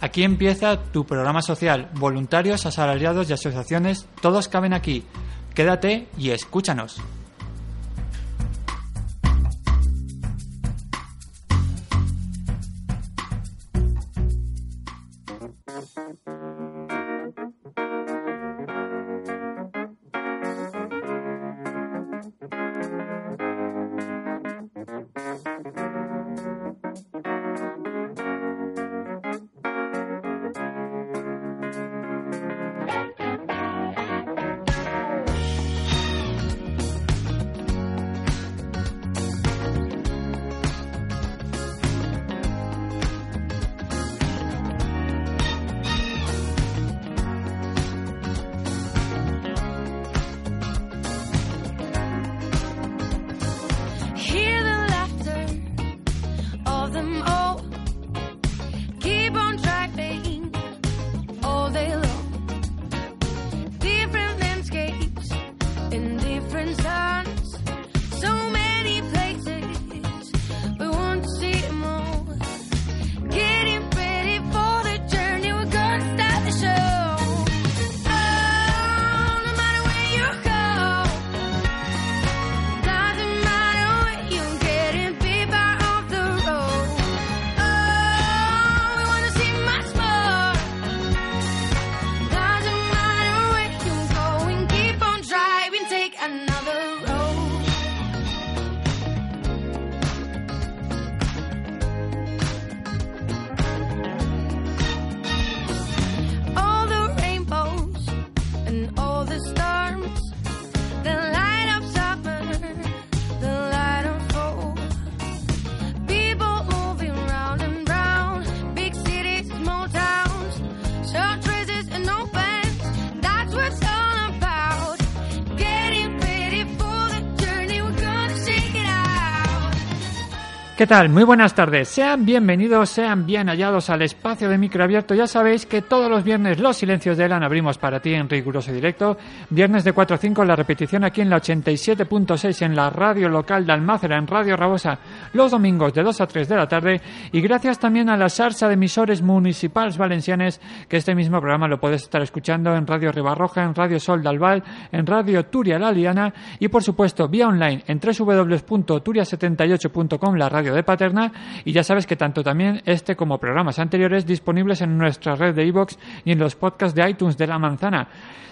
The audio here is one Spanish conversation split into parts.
Aquí empieza tu programa social. Voluntarios, asalariados y asociaciones, todos caben aquí. Quédate y escúchanos. ¿Qué tal? Muy buenas tardes. Sean bienvenidos, sean bien hallados al espacio de micro abierto. Ya sabéis que todos los viernes los silencios de Elan abrimos para ti en riguroso directo. Viernes de 4 a 5 la repetición aquí en la 87.6 en la radio local de Almácera, en Radio Rabosa, los domingos de 2 a 3 de la tarde. Y gracias también a la sarsa de emisores municipales valencianes que este mismo programa lo puedes estar escuchando en Radio Ribarroja, en Radio Sol de Albal, en Radio Turia La Liana y por supuesto vía online en www.turia78.com, la radio de Paterna. Y ya sabes que tanto también este como programas anteriores disponibles en nuestra red de iVoox y en los podcasts de iTunes de La Manzana.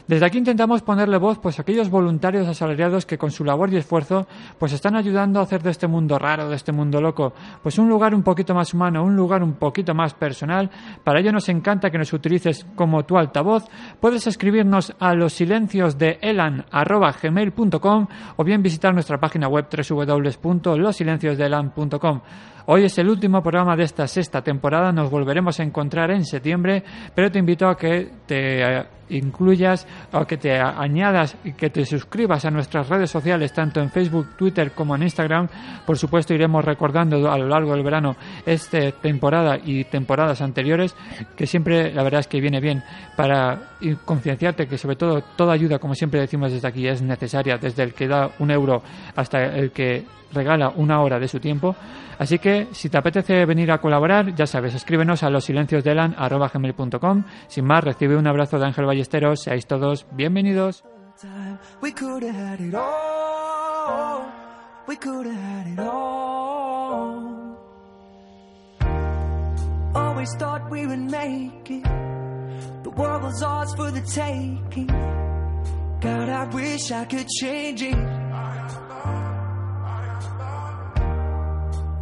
Desde aquí intentamos ponerle voz pues a aquellos voluntarios asalariados que con su labor y esfuerzo pues están ayudando a hacer de este mundo raro, de este mundo loco, pues un lugar un poquito más humano, un lugar un poquito más personal. Para ello nos encanta que nos utilices como tu altavoz. Puedes escribirnos a los silencios de elan@gmail.com o bien visitar nuestra página web www.losilenciosdeelan.com. Hoy es el último programa de esta sexta temporada, nos volveremos a encontrar en septiembre, pero te invito a que te eh, incluyas o que te añadas y que te suscribas a nuestras redes sociales, tanto en Facebook, Twitter como en Instagram. Por supuesto, iremos recordando a lo largo del verano esta temporada y temporadas anteriores, que siempre la verdad es que viene bien para concienciarte que sobre todo toda ayuda, como siempre decimos desde aquí, es necesaria, desde el que da un euro hasta el que regala una hora de su tiempo. Así que si te apetece venir a colaborar, ya sabes, escríbenos a los silencios de gmail.com. Sin más, recibe un abrazo de Ángel Ballesteros. Seáis todos bienvenidos.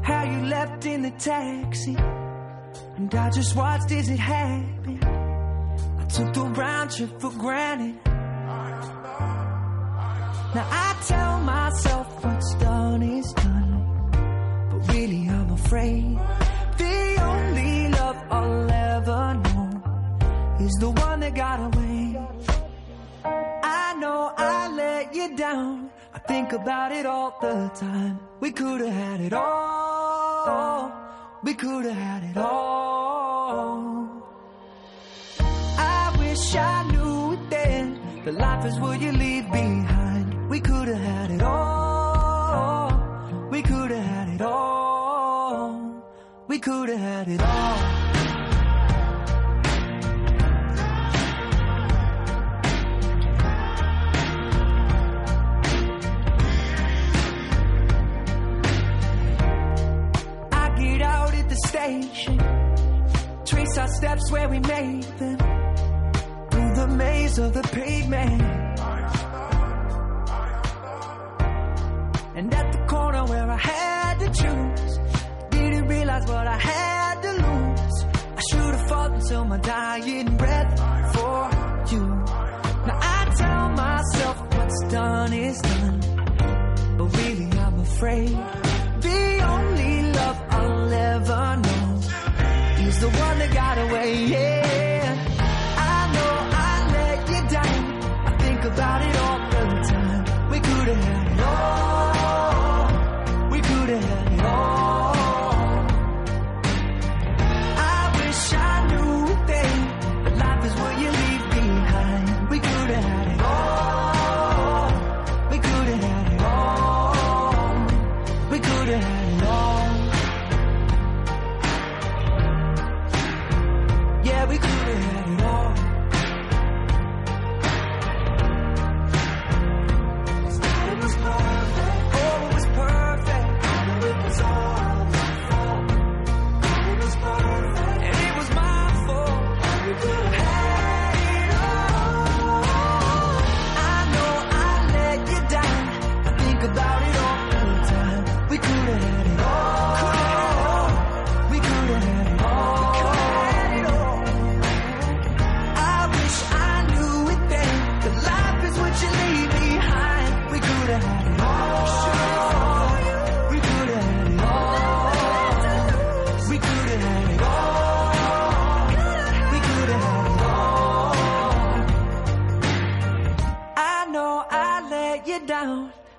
How you left in the taxi, and I just watched as it happened. I took the round trip for granted. Now I tell myself what's done is done, but really I'm afraid the only love I'll ever know is the one that got away. I know I let you down. Think about it all the time. We could have had it all. We could have had it all. I wish I knew it then. That life is what you leave behind. We could have had it all. We could have had it all. We could have had it all. Destination. Trace our steps where we made them. Through the maze of the pavement. And at the corner where I had to choose, didn't realize what I had to lose. I should have fought until my dying breath for you. Now I tell myself what's done is done, but really I'm afraid the Know is the one that got away. Yeah,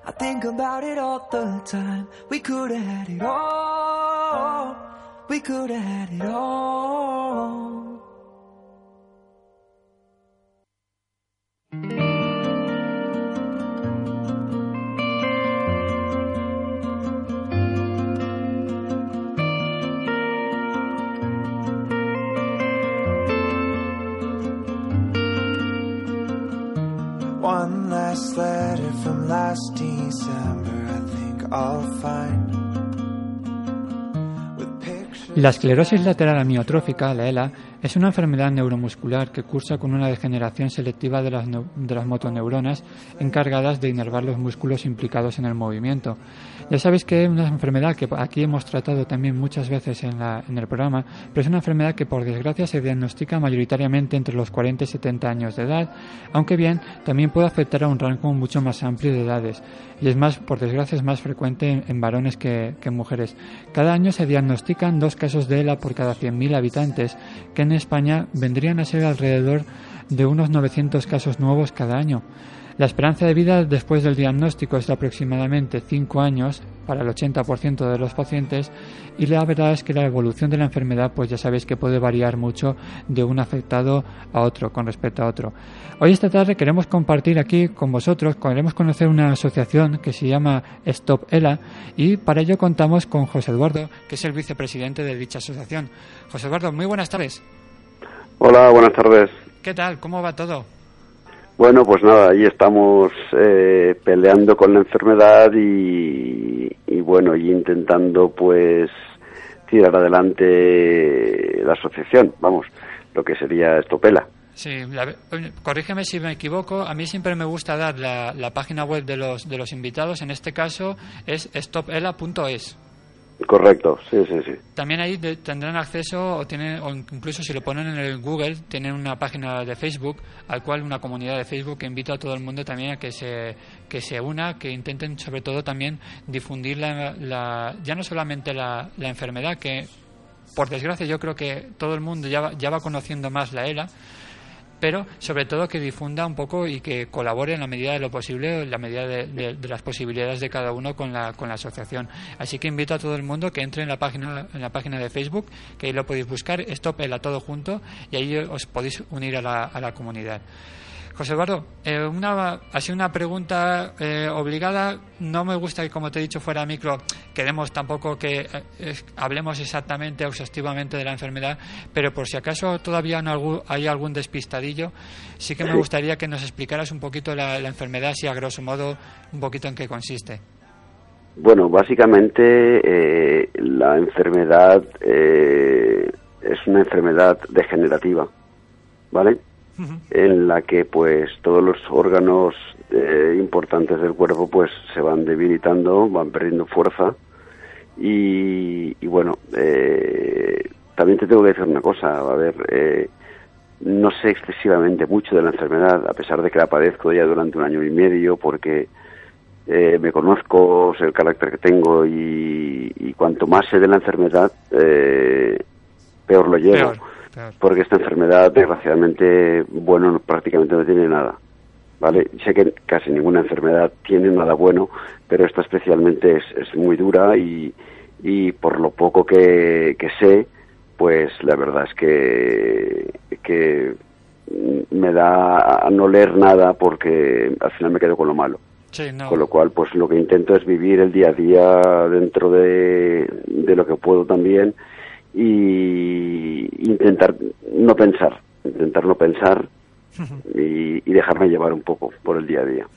I think about it all the time. We could have had it all. We could have had it all. One last letter from last December, La esclerosis lateral amiotrófica, la ELA, es una enfermedad neuromuscular que cursa con una degeneración selectiva de las, de las motoneuronas encargadas de inervar los músculos implicados en el movimiento. Ya sabéis que es una enfermedad que aquí hemos tratado también muchas veces en, la- en el programa, pero es una enfermedad que por desgracia se diagnostica mayoritariamente entre los 40 y 70 años de edad, aunque bien también puede afectar a un rango mucho más amplio de edades y es más, por desgracia, es más frecuente en, en varones que, que en mujeres. Cada año se diagnostican dos casos de ELA por cada 100.000 habitantes, que en España vendrían a ser alrededor de unos 900 casos nuevos cada año. La esperanza de vida después del diagnóstico es de aproximadamente 5 años para el 80% de los pacientes y la verdad es que la evolución de la enfermedad pues ya sabéis que puede variar mucho de un afectado a otro con respecto a otro. Hoy esta tarde queremos compartir aquí con vosotros, queremos conocer una asociación que se llama Stop ELA y para ello contamos con José Eduardo, que es el vicepresidente de dicha asociación. José Eduardo, muy buenas tardes. Hola, buenas tardes. ¿Qué tal? ¿Cómo va todo? Bueno, pues nada, ahí estamos eh, peleando con la enfermedad y, y bueno, y intentando pues tirar adelante la asociación, vamos, lo que sería Estopela. Sí, la- corrígeme si me equivoco. A mí siempre me gusta dar la, la página web de los, de los invitados. En este caso es stopela.es. Correcto, sí, sí, sí. También ahí tendrán acceso, o, tienen, o incluso si lo ponen en el Google, tienen una página de Facebook, al cual una comunidad de Facebook que invito a todo el mundo también a que se, que se una, que intenten sobre todo también difundir la, la- ya no solamente la, la enfermedad, que por desgracia yo creo que todo el mundo ya va, ya va conociendo más la ELA, pero sobre todo que difunda un poco y que colabore en la medida de lo posible, en la medida de, las posibilidades de cada uno con la, con la asociación. Así que invito a todo el mundo que entre en la página, en la página de Facebook, que ahí lo podéis buscar, Stop el a todo junto, y ahí os podéis unir a la, a la comunidad. José Eduardo, eh, una, así una pregunta eh, obligada. No me gusta que, como te he dicho fuera micro, queremos tampoco que eh, hablemos exactamente, exhaustivamente de la enfermedad, pero por si acaso todavía no hay algún despistadillo, sí que me gustaría que nos explicaras un poquito la, la enfermedad, si a grosso modo, un poquito en qué consiste. Bueno, básicamente eh, la enfermedad eh, es una enfermedad degenerativa, ¿vale? En la que pues todos los órganos eh, importantes del cuerpo pues se van debilitando, van perdiendo fuerza. Y, y bueno, eh, también te tengo que decir una cosa, a ver, eh, no sé excesivamente mucho de la enfermedad, a pesar de que la padezco ya durante un año y medio, porque eh, me conozco, sé el carácter que tengo y, y cuanto más sé de la enfermedad, eh, peor lo llevo. Peor, Porque esta enfermedad, desgraciadamente, bueno, no- prácticamente no tiene nada. ¿Vale? Sé que casi ninguna enfermedad tiene nada bueno, pero esta especialmente es, es muy dura y, y por lo poco que, que sé, pues la verdad es que, que me da a no leer nada porque al final me quedo con lo malo. Sí, no. Con lo cual, pues lo que intento es vivir el día a día dentro de, de lo que puedo también y intentar no pensar, intentar no pensar y, y dejarme llevar un poco por el día a día.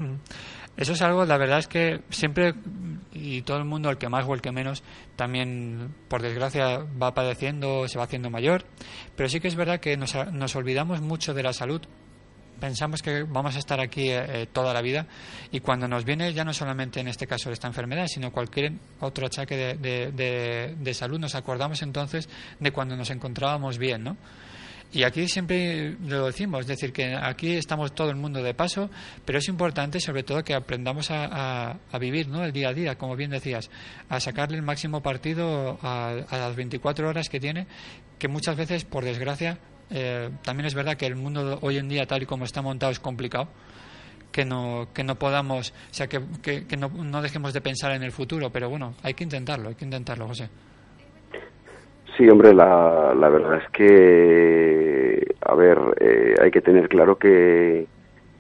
Eso es algo, la verdad es que siempre, y todo el mundo, el que más o el que menos, también, por desgracia, va padeciendo, se va haciendo mayor. Pero sí que es verdad que nos, nos olvidamos mucho de la salud. Pensamos que vamos a estar aquí eh, toda la vida y cuando nos viene ya no solamente en este caso esta enfermedad, sino cualquier otro achaque de, de, salud, nos acordamos entonces de cuando nos encontrábamos bien, ¿no? Y aquí siempre lo decimos, es decir, que aquí estamos todo el mundo de paso, pero es importante sobre todo que aprendamos a, a, a vivir ¿no? el día a día, como bien decías, a sacarle el máximo partido a, a las 24 horas que tiene, que muchas veces, por desgracia, eh, también es verdad que el mundo hoy en día, tal y como está montado, es complicado. Que no, que no podamos, o sea, que, que, no, no dejemos de pensar en el futuro, pero bueno, hay que intentarlo, hay que intentarlo, José. Sí, hombre, la, la verdad es que, a ver, eh, hay que tener claro que,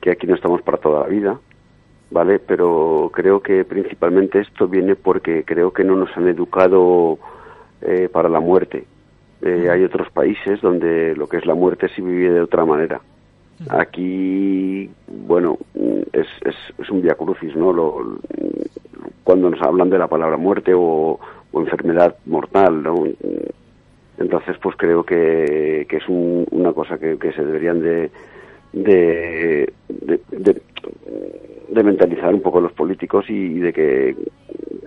que aquí no estamos para toda la vida, ¿vale? Pero creo que principalmente esto viene porque creo que no nos han educado eh, para la muerte. Eh, hay otros países donde lo que es la muerte se vive de otra manera. Aquí, bueno, es, es, es un viacrucis, ¿no? Lo, cuando nos hablan de la palabra muerte o, o enfermedad mortal, ¿no? Entonces, pues creo que, que es un, una cosa que, que, se deberían de de, de, de, de, mentalizar un poco los políticos y, y, de que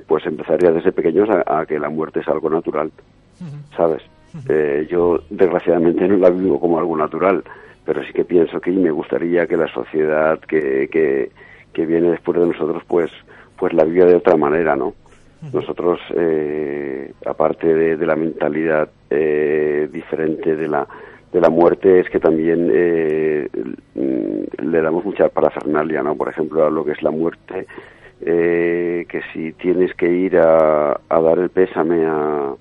pues empezaría desde pequeños a, a, que la muerte es algo natural, ¿sabes? Eh, yo desgraciadamente no la vivo como algo natural, pero sí que pienso que y me gustaría que la sociedad que, que, que viene después de nosotros pues pues la viva de otra manera, ¿no? Nosotros, eh, aparte de, de, la mentalidad eh, diferente de la, de la muerte, es que también eh, le damos mucha parafernalia, ¿no? Por ejemplo, a lo que es la muerte, eh, que si tienes que ir a, a dar el pésame a,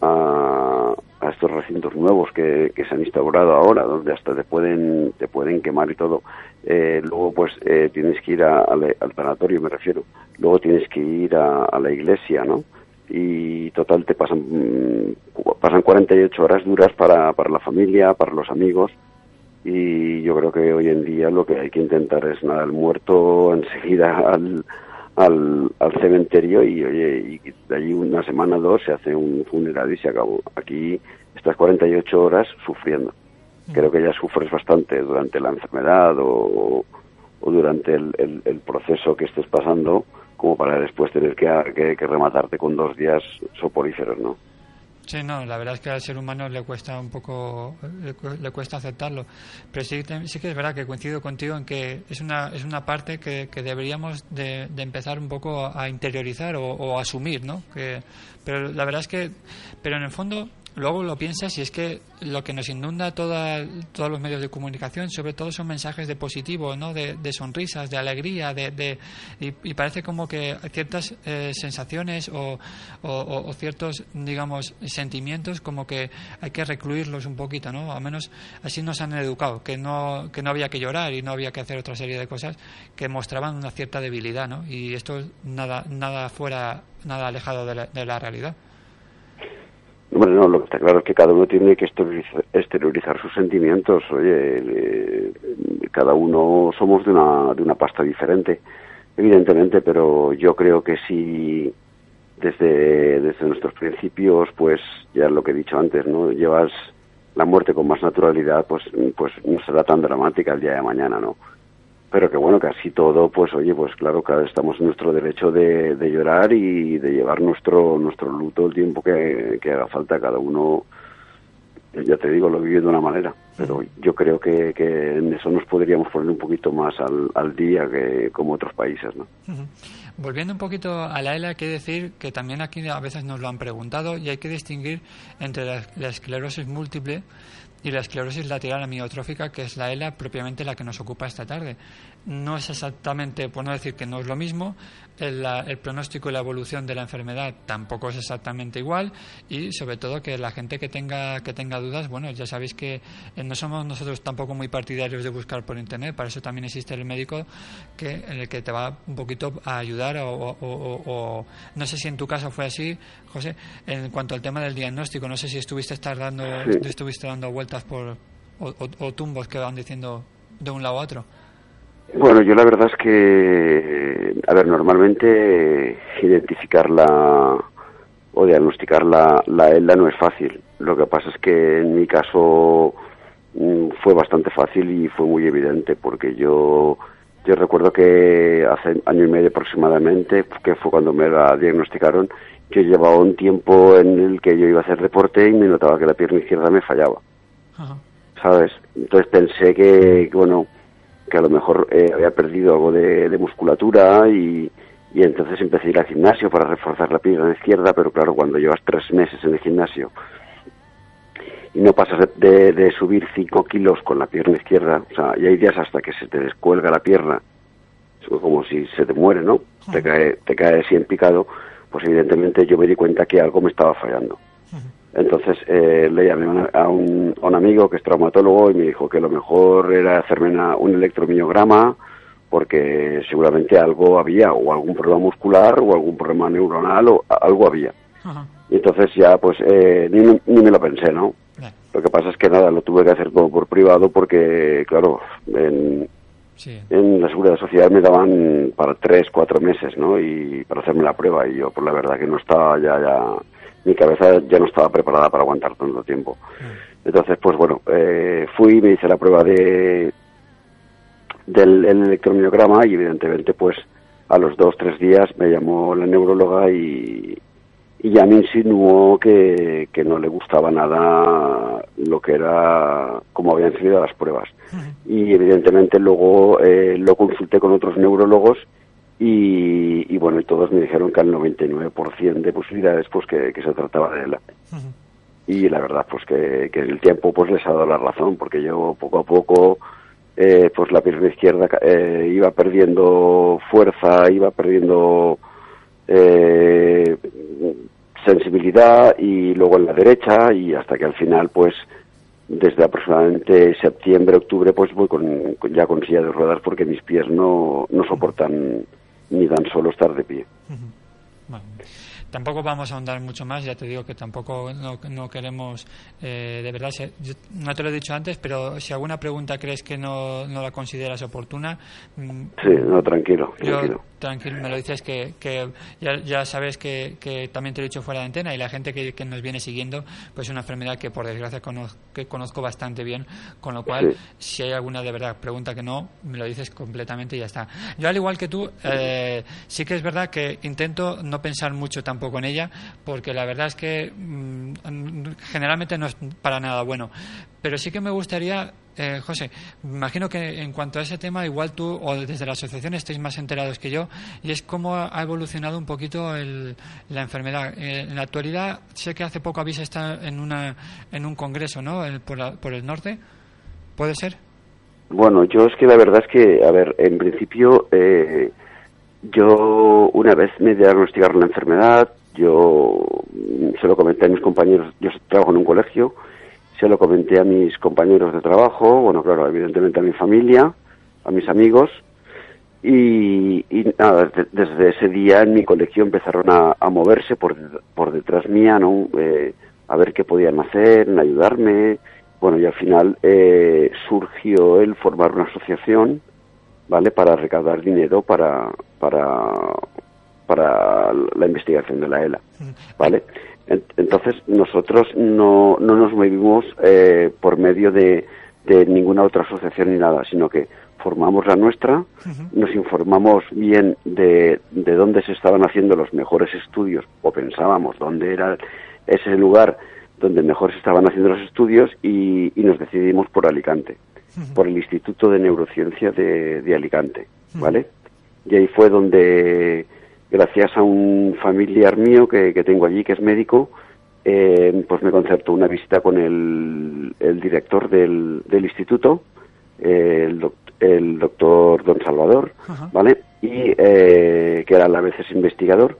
a, a, estos recintos nuevos que, se han instaurado ahora, donde hasta te pueden, te pueden quemar y todo, eh, luego pues eh, tienes que ir a, al tanatorio, me refiero, luego tienes que ir a, la iglesia, ¿no? Y total te pasan, pasan 48 horas duras para, para la familia, para los amigos, y yo creo que hoy en día lo que hay que intentar es nada, el muerto enseguida al, al, al cementerio y oye, y de allí una semana o dos se hace un funeral y se acabó. Aquí estás 48 horas sufriendo. Creo que ya sufres bastante durante la enfermedad o, o durante el, el, el, proceso que estés pasando como para después tener que, que, que rematarte con dos días soporíferos, ¿no? Sí, no, la verdad es que al ser humano le cuesta un poco, le, cuesta aceptarlo. Pero sí, sí que es verdad que coincido contigo en que es una, es una parte que, que deberíamos de, de, empezar un poco a interiorizar o, o, asumir, ¿no? Que, pero la verdad es que, pero en el fondo, luego lo piensas y es que lo que nos inunda toda, todos los medios de comunicación, sobre todo son mensajes de positivo, ¿no? De, sonrisas, de alegría, de, de y, parece como que ciertas eh, sensaciones o, o, o, ciertos, digamos, sentimientos como que hay que recluirlos un poquito, ¿no? Al menos así nos han educado, que no, que no había que llorar y no había que hacer otra serie de cosas que mostraban una cierta debilidad, ¿no? Y esto nada, nada fuera, nada alejado de la, de la realidad. Bueno, no, lo que está claro es que cada uno tiene que exteriorizar, sus sentimientos. Oye, eh, cada uno somos de una, de una pasta diferente. evidentemente, pero yo creo que si desde, desde nuestros principios, pues ya lo que he dicho antes, ¿no? Llevas la muerte con más naturalidad, pues, pues no será tan dramática el día de mañana, ¿no? Pero que bueno, así todo, pues oye, pues claro, cada vez estamos en nuestro derecho de, de llorar y de llevar nuestro, nuestro luto el tiempo que, que haga falta cada uno ya te digo, lo viví de una manera, pero yo creo que, que en eso nos podríamos poner un poquito más al, al día que como otros países, ¿no? Volviendo un poquito a la ELA, hay que decir que también aquí a veces nos lo han preguntado y hay que distinguir entre la, la esclerosis múltiple y la esclerosis lateral amiotrófica, que es la ELA propiamente la que nos ocupa esta tarde. No es exactamente, por no decir que no es lo mismo, el, la- el pronóstico y la evolución de la enfermedad tampoco es exactamente igual y sobre todo que la gente que tenga que tenga dudas, bueno, ya sabéis que eh, no somos nosotros tampoco muy partidarios de buscar por internet, para eso también existe el médico que en el que te va un poquito a ayudar o, o- o- o- no sé si en tu caso fue así, José, en cuanto al tema del diagnóstico, no sé si estuviste estar dando Sí. estuviste dando vueltas por o tumbos que van diciendo de un lado a otro. Bueno, yo la verdad es que, a ver, normalmente identificar la o diagnosticar la, la ELA no es fácil. Lo que pasa es que en mi caso mm, fue bastante fácil y fue muy evidente porque yo yo recuerdo que hace año y medio aproximadamente, que fue cuando me la diagnosticaron, yo llevaba un tiempo en el que yo iba a hacer deporte y me notaba que la pierna izquierda me fallaba. Ajá. ¿sabes? Entonces pensé que, bueno, que a lo mejor eh, había perdido algo de, de musculatura y, y entonces empecé a ir al gimnasio para reforzar la pierna izquierda, pero claro, cuando llevas tres meses en el gimnasio y no pasas de, de- de subir cinco kilos con la pierna izquierda, o sea, y hay días hasta que se te descuelga la pierna, como si se te muere, ¿no? Te cae, te cae así en picado, pues evidentemente yo me di cuenta que algo me estaba fallando. Entonces eh, le llamé a un, a un amigo que es traumatólogo y me dijo que lo mejor era hacerme una- un electromiograma porque seguramente algo había, o algún problema muscular, o algún problema neuronal, o algo había. Ajá. Y entonces ya pues eh, ni, me- ni me lo pensé, ¿no? Bien. Lo que pasa es que nada, lo tuve que hacer por, por privado porque, claro, en, Sí. en la seguridad social me daban para tres, cuatro meses, ¿no? Y para hacerme la prueba y yo, por la verdad que no estaba ya, ya, mi cabeza ya no estaba preparada para aguantar tanto tiempo. Entonces, pues bueno, eh, fui, me hice la prueba de del el electromiograma y evidentemente, pues a los dos, tres días me llamó la neuróloga y, y ya me insinuó que, que no le gustaba nada lo que era, cómo habían salido las pruebas. Y evidentemente luego eh, lo consulté con otros neurólogos y, y bueno, y todos me dijeron que al 99% de posibilidades pues que, que se trataba de él. Y la verdad pues que, que el tiempo pues les ha dado la razón porque yo poco a poco eh, pues la pierna izquierda eh, iba perdiendo fuerza, iba perdiendo eh, sensibilidad y luego en la derecha y hasta que al final pues desde aproximadamente septiembre, octubre pues voy con, con- ya con silla de ruedas porque mis pies no, no soportan ni tan solo estar de pie. Bueno, tampoco vamos a ahondar mucho más, ya te digo que tampoco no, no queremos, eh, de verdad, se- yo no te lo he dicho antes, pero si alguna pregunta crees que no, no la consideras oportuna, mm, Sí, no, tranquilo, yo, tranquilo. me lo dices que, que ya, ya sabes que, que también te lo he dicho fuera de antena y la gente que, que nos viene siguiendo, pues es una enfermedad que por desgracia conozco, que conozco bastante bien, con lo cual Sí. si hay alguna de verdad pregunta que no, me lo dices completamente y ya está. Yo al igual que tú, eh, sí que es verdad que intento no pensar mucho tampoco en ella, porque la verdad es que mm, generalmente no es para nada bueno. Pero sí que me gustaría, eh, José, imagino que en cuanto a ese tema, igual tú o desde la asociación estáis más enterados que yo, y es cómo ha evolucionado un poquito el- la enfermedad. Eh, en la actualidad, sé que hace poco habéis estado en, una, en un congreso, ¿no? El- por, la- por el norte. ¿Puede ser? Bueno, yo es que la verdad es que, a ver, en principio, eh, yo una vez me diagnosticaron la enfermedad, yo se lo comenté a mis compañeros, yo trabajo en un colegio, se lo comenté a mis compañeros de trabajo, bueno, claro, evidentemente a mi familia, a mis amigos, y, y nada, de- desde ese día en mi colegio empezaron a, a moverse por, por detrás mía, ¿no? Eh, a ver qué podían hacer, ayudarme. Bueno, y al final eh, surgió el formar una asociación ¿vale? Para recaudar dinero para, para, para la investigación de la ELA, ¿vale? En- Entonces, nosotros no, no nos movimos eh, por medio de, de ninguna otra asociación ni nada, sino que formamos la nuestra, nos informamos bien de, de dónde se estaban haciendo los mejores estudios, o pensábamos dónde era ese lugar donde mejor se estaban haciendo los estudios y, y nos decidimos por Alicante, por el Instituto de Neurociencia de, de Alicante, ¿vale? Y ahí fue donde, gracias a un familiar mío que, que tengo allí, que es médico, eh, pues me concertó una visita con el, el director del, del instituto, eh, el, doc- el doctor Don Salvador, ¿vale? Y eh, que era a la vez es investigador.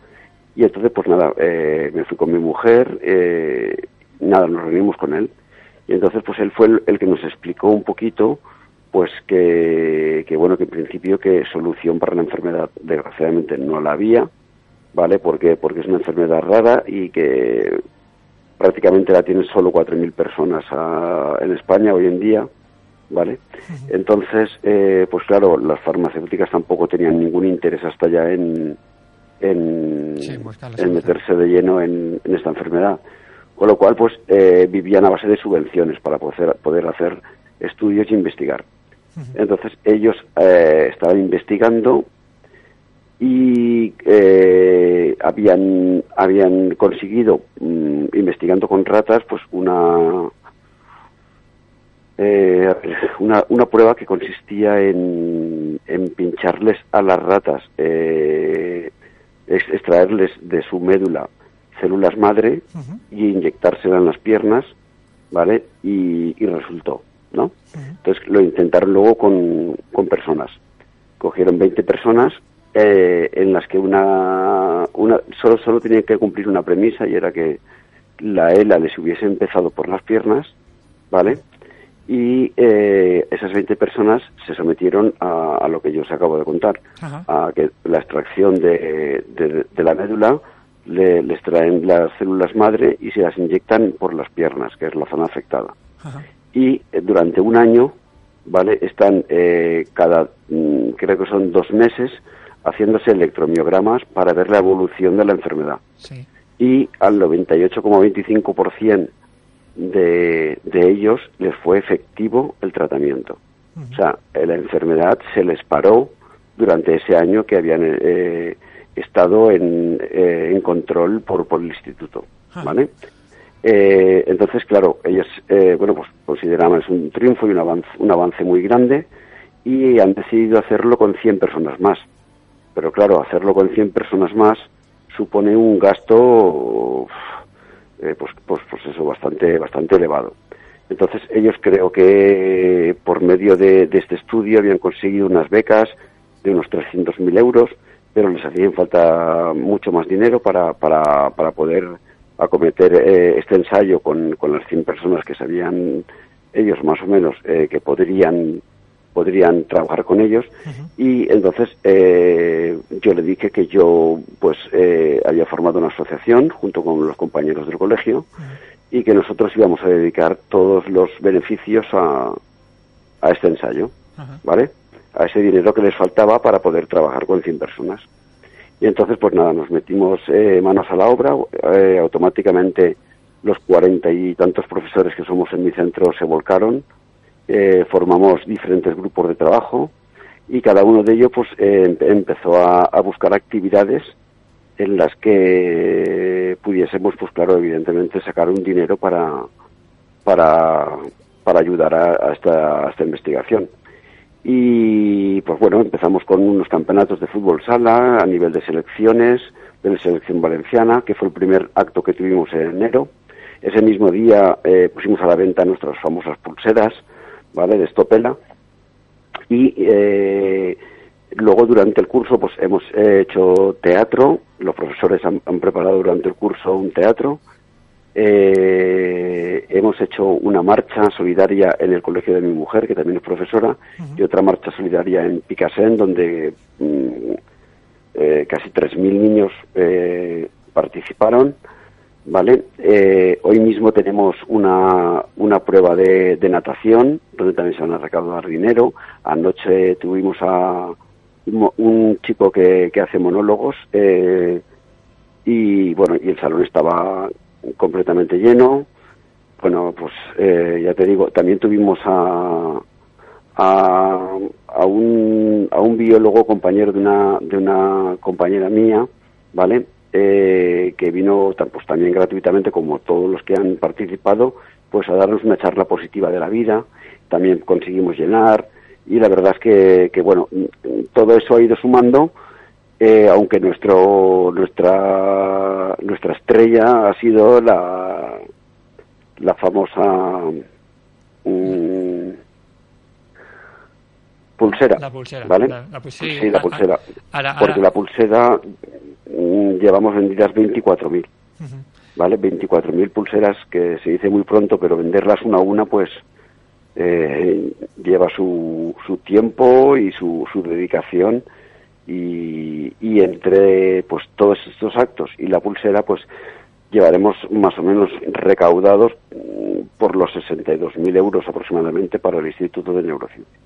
Y entonces, pues nada, eh, me fui con mi mujer, eh, nada, nos reunimos con él. Y entonces, pues él fue el, el que nos explicó un poquito, pues que, que, bueno, que en principio que solución para la enfermedad desgraciadamente no la había, ¿vale? Porque, porque es una enfermedad rara y que prácticamente la tienen solo 4.000 personas ah, en España hoy en día, ¿vale? Entonces, eh, pues claro, las farmacéuticas tampoco tenían ningún interés hasta ya en, en, Sí, meterse de lleno en, en esta enfermedad. Con lo cual, pues eh, vivían a base de subvenciones para poder, poder hacer estudios y investigar. Entonces, ellos eh, estaban investigando y eh, habían habían conseguido mm, investigando con ratas pues una eh, una, una prueba que consistía en, en pincharles a las ratas eh, ex- extraerles de su médula células madre y inyectárselas en las piernas vale y, y resultó no entonces lo intentaron luego con, con personas cogieron 20 personas eh, en las que una, una solo solo tenían que cumplir una premisa y era que la ELA les hubiese empezado por las piernas, ¿vale? Y eh, esas 20 personas se sometieron a, a lo que yo os acabo de contar, Ajá. a que la extracción de, de- de la médula le, les traen las células madre y se las inyectan por las piernas, que es la zona afectada Ajá. Y eh, durante un año, ¿vale? Están eh, cada, mm, creo que son dos meses, haciéndose electromiogramas para ver la evolución de la enfermedad. Sí. Y al 98,25% de, de ellos les fue efectivo el tratamiento. O sea, eh, la enfermedad se les paró durante ese año que habían eh, estado en, eh, en control por, por el instituto, ¿vale? Eh, entonces, claro, ellos, eh, bueno, pues consideraban es un triunfo y un avance, muy grande y han decidido hacerlo con 100 personas más. Pero claro, hacerlo con 100 personas más supone un gasto, eh, pues, pues, pues eso, bastante, bastante elevado. Entonces, ellos creo que por medio de, de este estudio habían conseguido unas becas de unos 300.000 euros, pero les hacía falta mucho más dinero para, para, para poder acometer eh, este ensayo con, con las 100 personas que sabían ellos más o menos eh, que podrían podrían trabajar con ellos y entonces eh, yo le dije que yo pues eh, había formado una asociación junto con los compañeros del colegio y que nosotros íbamos a dedicar todos los beneficios a, a este ensayo. ¿vale? A ese dinero que les faltaba para poder trabajar con 100 personas. Y entonces, pues nada, nos metimos eh, manos a la obra, eh, automáticamente los cuarenta y tantos profesores que somos en mi centro se volcaron, eh, formamos diferentes grupos de trabajo y cada uno de ellos pues eh, empe- empezó a, buscar actividades en las que pudiésemos, pues claro, evidentemente sacar un dinero para, para, para ayudar a, a esta, a esta investigación. Y pues bueno, empezamos con unos campeonatos de fútbol sala a nivel de selecciones, de la selección valenciana, que fue el primer acto que tuvimos en enero. Ese mismo día eh, pusimos a la venta nuestras famosas pulseras, ¿vale? De Stopela. Y eh, luego durante el curso pues hemos hecho teatro, los profesores han preparado durante el curso un teatro. Eh, hemos hecho una marcha solidaria en el colegio de mi mujer, que también es profesora, y otra marcha solidaria en Picasen, donde mm, eh, casi 3.000 niños eh, participaron, ¿vale? Eh, hoy mismo tenemos una, una prueba de, de natación, donde también se van a recaudar dinero. Anoche tuvimos a un, un chico que, que hace monólogos eh, y, bueno, y el salón estaba completamente lleno. Bueno, pues eh, ya te digo, también tuvimos a, a, a un, a un biólogo compañero de una, de una compañera mía, ¿vale? Eh, que vino pues, también gratuitamente, como todos los que han participado, pues a darnos una charla positiva de la vida. También conseguimos llenar y la verdad es que, que bueno, mm, todo eso ha ido sumando, eh, aunque nuestro, nuestra, nuestra estrella ha sido la, la famosa mm, pulsera. La pulsera, ¿vale? la- la pul- sí, la a- a- pulsera. Porque la pulsera mm, llevamos vendidas 24.000, Ujú. ¿vale? 24.000 pulseras que se dice muy pronto, pero venderlas una a una, pues eh, lleva su, su tiempo y su, su dedicación y, y entre pues todos estos actos y la pulsera pues llevaremos más o menos recaudados mm, por los 62.000 euros aproximadamente para el Instituto de Neurociencia.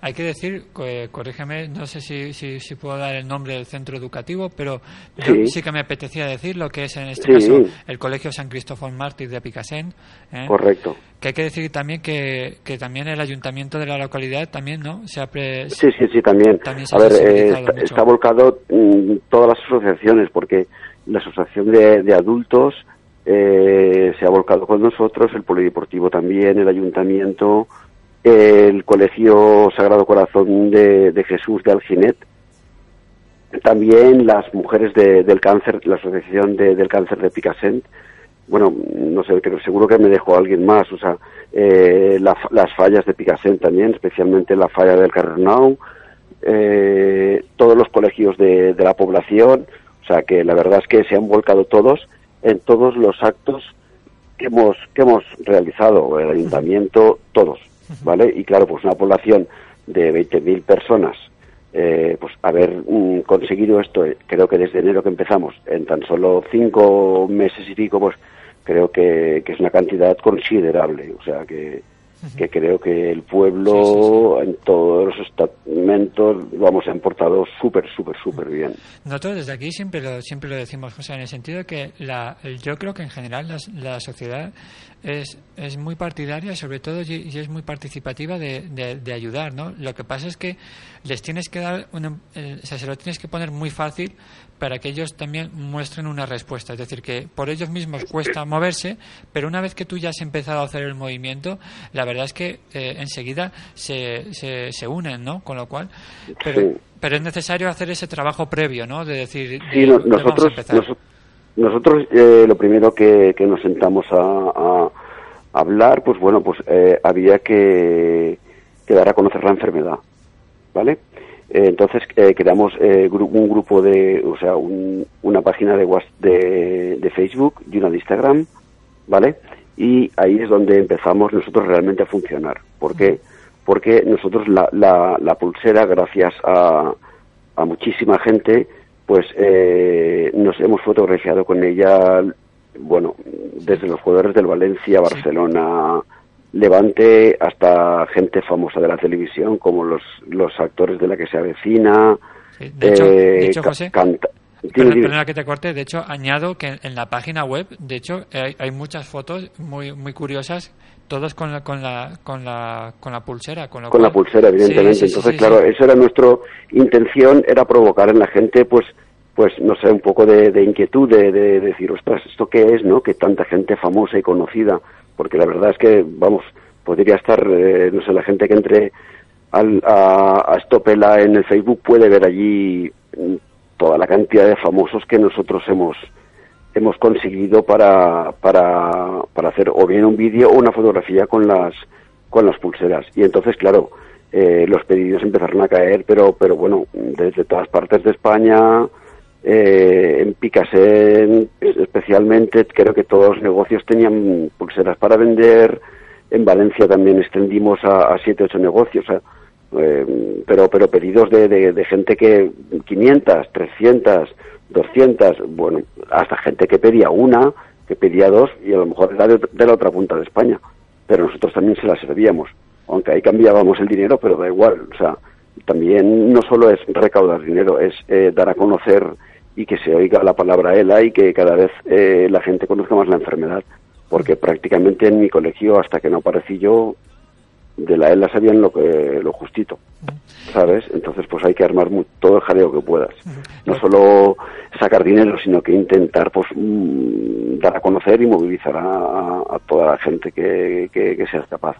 Hay que decir, eh, corrígeme, no sé si, si, si puedo dar el nombre del centro educativo, pero Sí. sí que me apetecía decir lo que es en este Sí. caso el Colegio San Cristóbal Mártir de Picassent. ¿eh? Correcto. Que hay que decir también que, que también el ayuntamiento de la localidad también, ¿no? Se ha pre- Sí, sí, sí, también. También se A ver, eh, está, volcado mm, todas las asociaciones, porque la asociación de, de adultos eh, se ha volcado con nosotros, el polideportivo también, el ayuntamiento, el Colegio Sagrado Corazón de, de Jesús de Alginet, también las mujeres de- del cáncer, la asociación de- del cáncer de Picassent, bueno, no sé, creo, seguro que me dejó alguien más, o sea, eh, la las fallas de Picassent también, especialmente la falla del Carnau, eh, todos los colegios de, de la población, o sea que la verdad es que se han volcado todos en todos los actos que hemos que hemos realizado el ayuntamiento todos vale y claro pues una población de 20.000 personas eh, pues haber mm, conseguido esto eh, creo que desde enero que empezamos en tan solo cinco meses y pico pues creo que, que es una cantidad considerable. O sea que que creo que el pueblo en todos los estamentos vamos han portado súper súper súper bien. Nosotros desde aquí siempre lo, siempre lo decimos, José, en el sentido de que la, yo creo que en general las- la, sociedad es, es muy partidaria sobre todo y, es muy participativa de, de- de ayudar, ¿no? Lo que pasa es que les tienes que dar, una- el- o sea, se lo tienes que poner muy fácil para que ellos también muestren una respuesta. Es decir, que por ellos mismos cuesta moverse, pero una vez que tú ya has empezado a hacer el movimiento, la verdad es que eh, enseguida se, se, se unen, ¿no? Con lo cual, pero, Sí. pero es necesario hacer ese trabajo previo, ¿no? De decir, Sí, de- no- de vamos a nosotros, empezar. Nosotros eh, lo primero que, que nos sentamos a, a hablar, pues bueno, pues eh, había que, que dar a conocer la enfermedad, ¿vale? Eh, entonces eh, creamos eh, un grupo de, o sea, un- una página de, de, de Facebook y una de Instagram, ¿vale? Y ahí es donde empezamos nosotros realmente a funcionar. ¿Por qué? Porque nosotros la, la, la pulsera, gracias a, a muchísima gente, pues eh, nos hemos fotografiado con ella, bueno, desde los jugadores del Valencia, Barcelona, Levante, hasta gente famosa de la televisión, como los, los actores de la que se avecina. Sí, de hecho- eh, de hecho, ca- José, canta- perdona que te corte. De hecho, añado que en la página web, de hecho, hay, hay muchas fotos muy muy curiosas, todas con la con la con la con la pulsera, con lo con la pulsera evidentemente. Sí, sí, sí, entonces sí, claro eso era nuestra intención era provocar en la gente pues pues no sé un poco de, de inquietud de, de decir ostras esto qué es no que tanta gente famosa y conocida porque la verdad es que vamos podría estar eh, no sé la gente que entre al, a, a Stopela en el Facebook puede ver allí mm, toda la cantidad de famosos que nosotros hemos hemos conseguido para, para, para hacer o bien un vídeo o una fotografía con las con las pulseras. Y entonces claro eh, los pedidos empezaron a caer pero pero bueno desde todas partes de España eh, en Picasen especialmente creo que todos los negocios tenían pulseras para vender. En Valencia también extendimos a, siete ocho negocios eh, pero pero pedidos de, de, gente que 500, 300, 200, bueno, hasta gente que pedía una, que pedía dos y a lo mejor era de, de la otra punta de España, pero nosotros también se la servíamos, aunque ahí cambiábamos el dinero, pero da igual, o sea, también no solo es recaudar dinero, es eh, dar a conocer y que se oiga la palabra ELA y que cada vez eh, la gente conozca más la enfermedad, porque prácticamente en mi colegio, hasta que no aparecí yo, de la ELA sabían lo, que, lo justito, ¿sabes? Entonces pues hay que armar todo el jaleo que puedas. No solo sacar dinero, sino que intentar pues mm, dar a conocer y movilizar a, a toda la gente que, que, que seas capaz.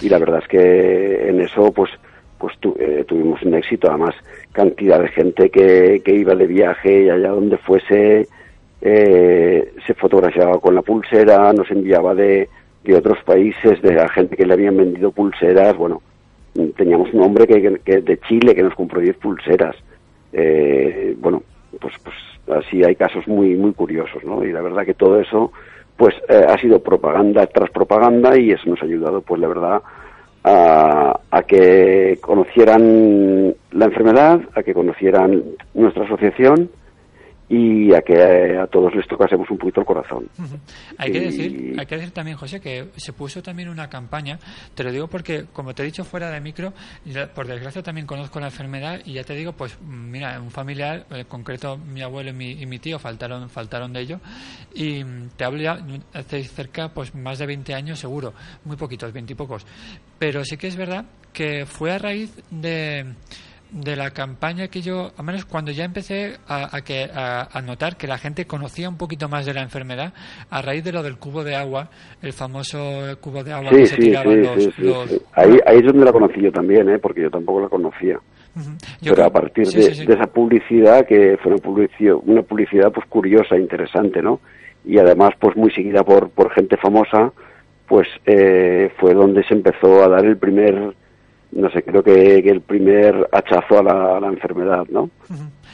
Y la verdad es que en eso pues pues tu- eh, tuvimos un éxito, además cantidad de gente que, que iba de viaje y allá donde fuese eh, se fotografiaba con la pulsera, nos enviaba de, de otros países, de la gente que le habían vendido pulseras, bueno, teníamos un hombre que, que- de Chile que nos compró 10 pulseras. Eh, bueno, pues, pues así hay casos muy, muy curiosos, ¿no? Y la verdad que todo eso, pues eh, ha sido propaganda tras propaganda y eso nos ha ayudado, pues la verdad, a, a que conocieran la enfermedad, a que conocieran nuestra asociación y a que a todos les tocásemos un poquito el corazón. Hay que Y- decir, hay que decir también, José, que se puso también una campaña. Te lo digo porque, como te he dicho fuera de micro, por desgracia también conozco la enfermedad y ya te digo, pues mira, un familiar, en concreto mi abuelo y mi, y mi tío faltaron, faltaron de ello y te hablo ya hace cerca, pues más de 20 años seguro, muy poquitos, 20 y pocos. Pero sí que es verdad que fue a raíz de de la campaña que yo, al menos cuando ya empecé a, a que, a, a notar que la gente conocía un poquito más de la enfermedad, a raíz de lo del cubo de agua, el famoso cubo de agua Sí, que se sí, tiraban sí, los... Ahí, ahí es donde la conocí yo también, ¿eh? porque yo tampoco la conocía. Pero creo- a partir de, de esa publicidad, que fue una publicidad, una publicidad pues curiosa, interesante, ¿no? Y además pues muy seguida por, por gente famosa, pues eh, fue donde se empezó a dar el primer, no sé, creo que, que el primer hachazo a la, a la enfermedad, ¿no?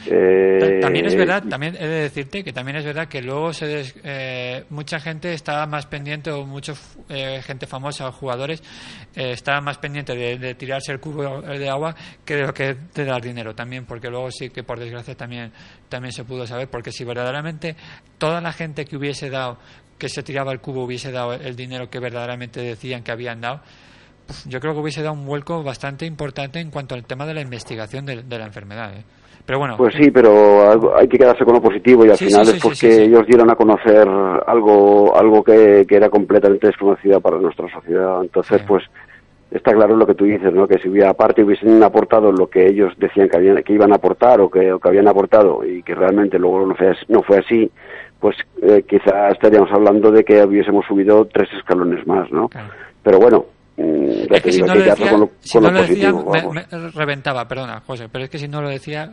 Eh, Ta- También es verdad, también he de decirte que también es verdad que luego se des- eh, mucha gente estaba más pendiente o mucha gente famosa o jugadores eh, estaba más pendiente de, de tirarse el cubo de agua que de lo que de dar dinero también porque luego sí que por desgracia también también se pudo saber porque si verdaderamente toda la gente que hubiese dado que se tiraba el cubo hubiese dado el dinero que verdaderamente decían que habían dado yo creo que hubiese dado un vuelco bastante importante en cuanto al tema de la investigación de, de la enfermedad ¿eh? pero bueno Pues sí, pero hay que quedarse con lo positivo y al Sí, final sí, sí, es porque ellos dieron a conocer algo algo que, que era completamente desconocido para nuestra sociedad. Entonces, pues está claro lo que tú dices, ¿no? Que si hubiera aparte hubiesen aportado lo que ellos decían que, habían, que iban a aportar o que, o que habían aportado y que realmente luego no fue, as- no fue así, pues eh, quizá estaríamos hablando de que hubiésemos subido tres escalones más, ¿no? Claro. Pero bueno, Es te que si no lo decía, con lo, si con no lo lo decía positivo. me, reventaba, perdona, José, pero es que si no lo decía